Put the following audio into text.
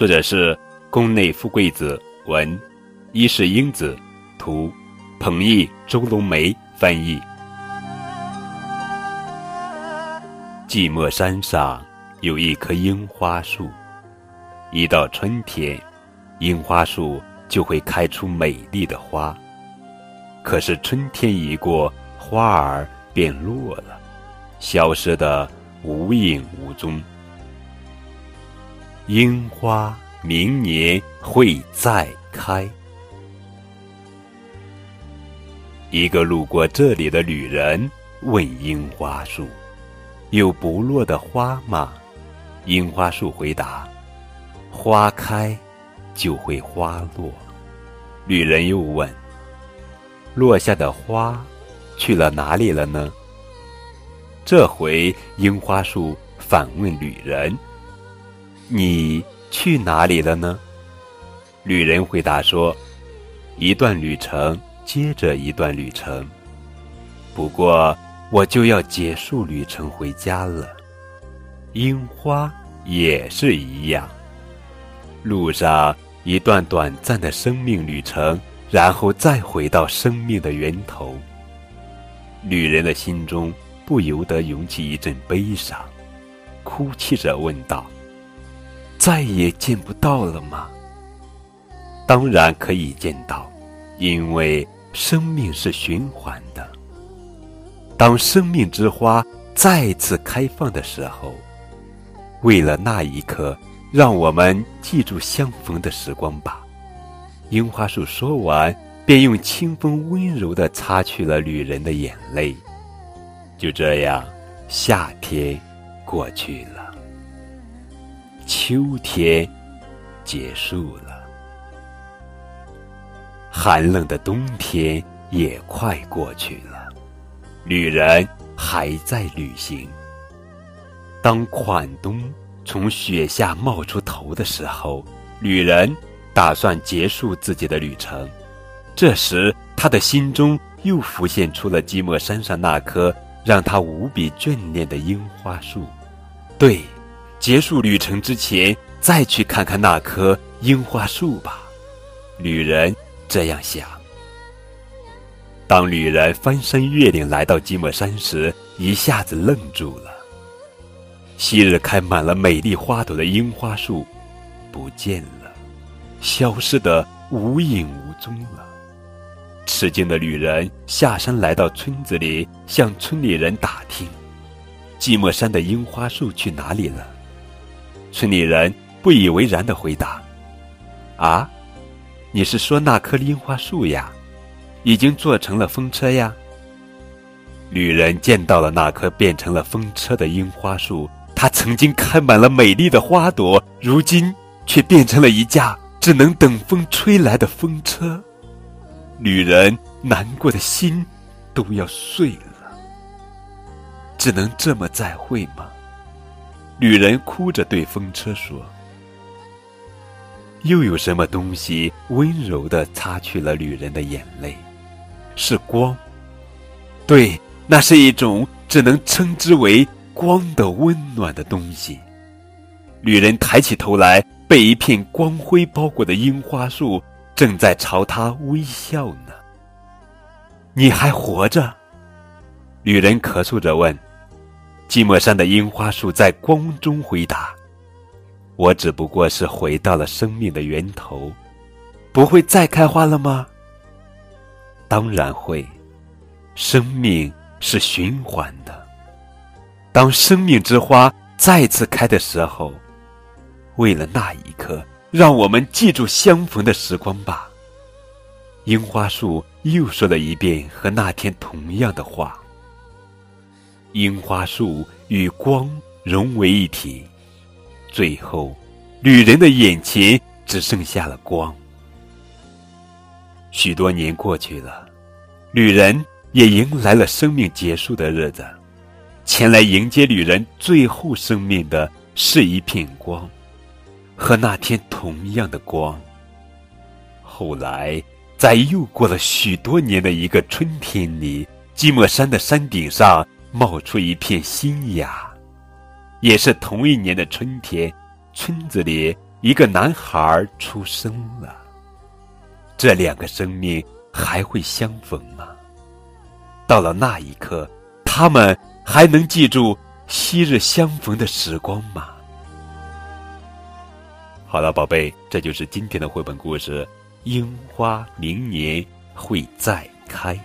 作者是宫内富贵子文，伊势英子图，彭毅、周龙梅翻译。寂寞山上有一棵樱花树，一到春天，樱花树就会开出美丽的花。可是春天一过，花儿便落了，消失的无影无踪。樱花明年会再开。一个路过这里的旅人问樱花树：“有不落的花吗？”樱花树回答：“花开，就会花落。”旅人又问：“落下的花，去了哪里了呢？”这回樱花树反问旅人。你去哪里了呢？旅人回答说：“一段旅程接着一段旅程，不过我就要结束旅程回家了。樱花也是一样，路上一段短暂的生命旅程，然后再回到生命的源头。”旅人的心中不由得涌起一阵悲伤，哭泣着问道。再也见不到了吗？当然可以见到，因为生命是循环的。当生命之花再次开放的时候，为了那一刻，让我们记住相逢的时光吧。樱花树说完，便用清风温柔地擦去了旅人的眼泪。就这样，夏天过去了。秋天结束了，寒冷的冬天也快过去了，旅人还在旅行。当款冬从雪下冒出头的时候，旅人打算结束自己的旅程。这时，他的心中又浮现出了寂寞山上那棵让他无比眷恋的樱花树。对。结束旅程之前，再去看看那棵樱花树吧。旅人这样想。当旅人翻山越岭来到寂寞山时，一下子愣住了。昔日开满了美丽花朵的樱花树，不见了，消失的无影无踪了。吃惊的旅人下山来到村子里，向村里人打听：寂寞山的樱花树去哪里了？村里人不以为然的回答：“啊，你是说那棵樱花树呀？已经做成了风车呀？”女人见到了那棵变成了风车的樱花树，它曾经开满了美丽的花朵，如今却变成了一架只能等风吹来的风车。女人难过的心都要碎了，只能这么再会吗？女人哭着对风车说：“又有什么东西温柔的擦去了女人的眼泪？是光。对，那是一种只能称之为光的温暖的东西。”女人抬起头来，被一片光辉包裹的樱花树正在朝她微笑呢。你还活着？女人咳嗽着问。寂寞山的樱花树在光中回答：“我只不过是回到了生命的源头，不会再开花了吗？”“当然会，生命是循环的。当生命之花再次开的时候，为了那一刻，让我们记住相逢的时光吧。”樱花树又说了一遍和那天同样的话。樱花树与光融为一体，最后，旅人的眼前只剩下了光。许多年过去了，旅人也迎来了生命结束的日子。前来迎接旅人最后生命的是一片光，和那天同样的光。后来，在又过了许多年的一个春天里，寂寞山的山顶上冒出一片新芽。也是同一年的春天，村子里一个男孩出生了。这两个生命还会相逢吗？到了那一刻，他们还能记住昔日相逢的时光吗？好了，宝贝，这就是今天的绘本故事。樱花明年会再开。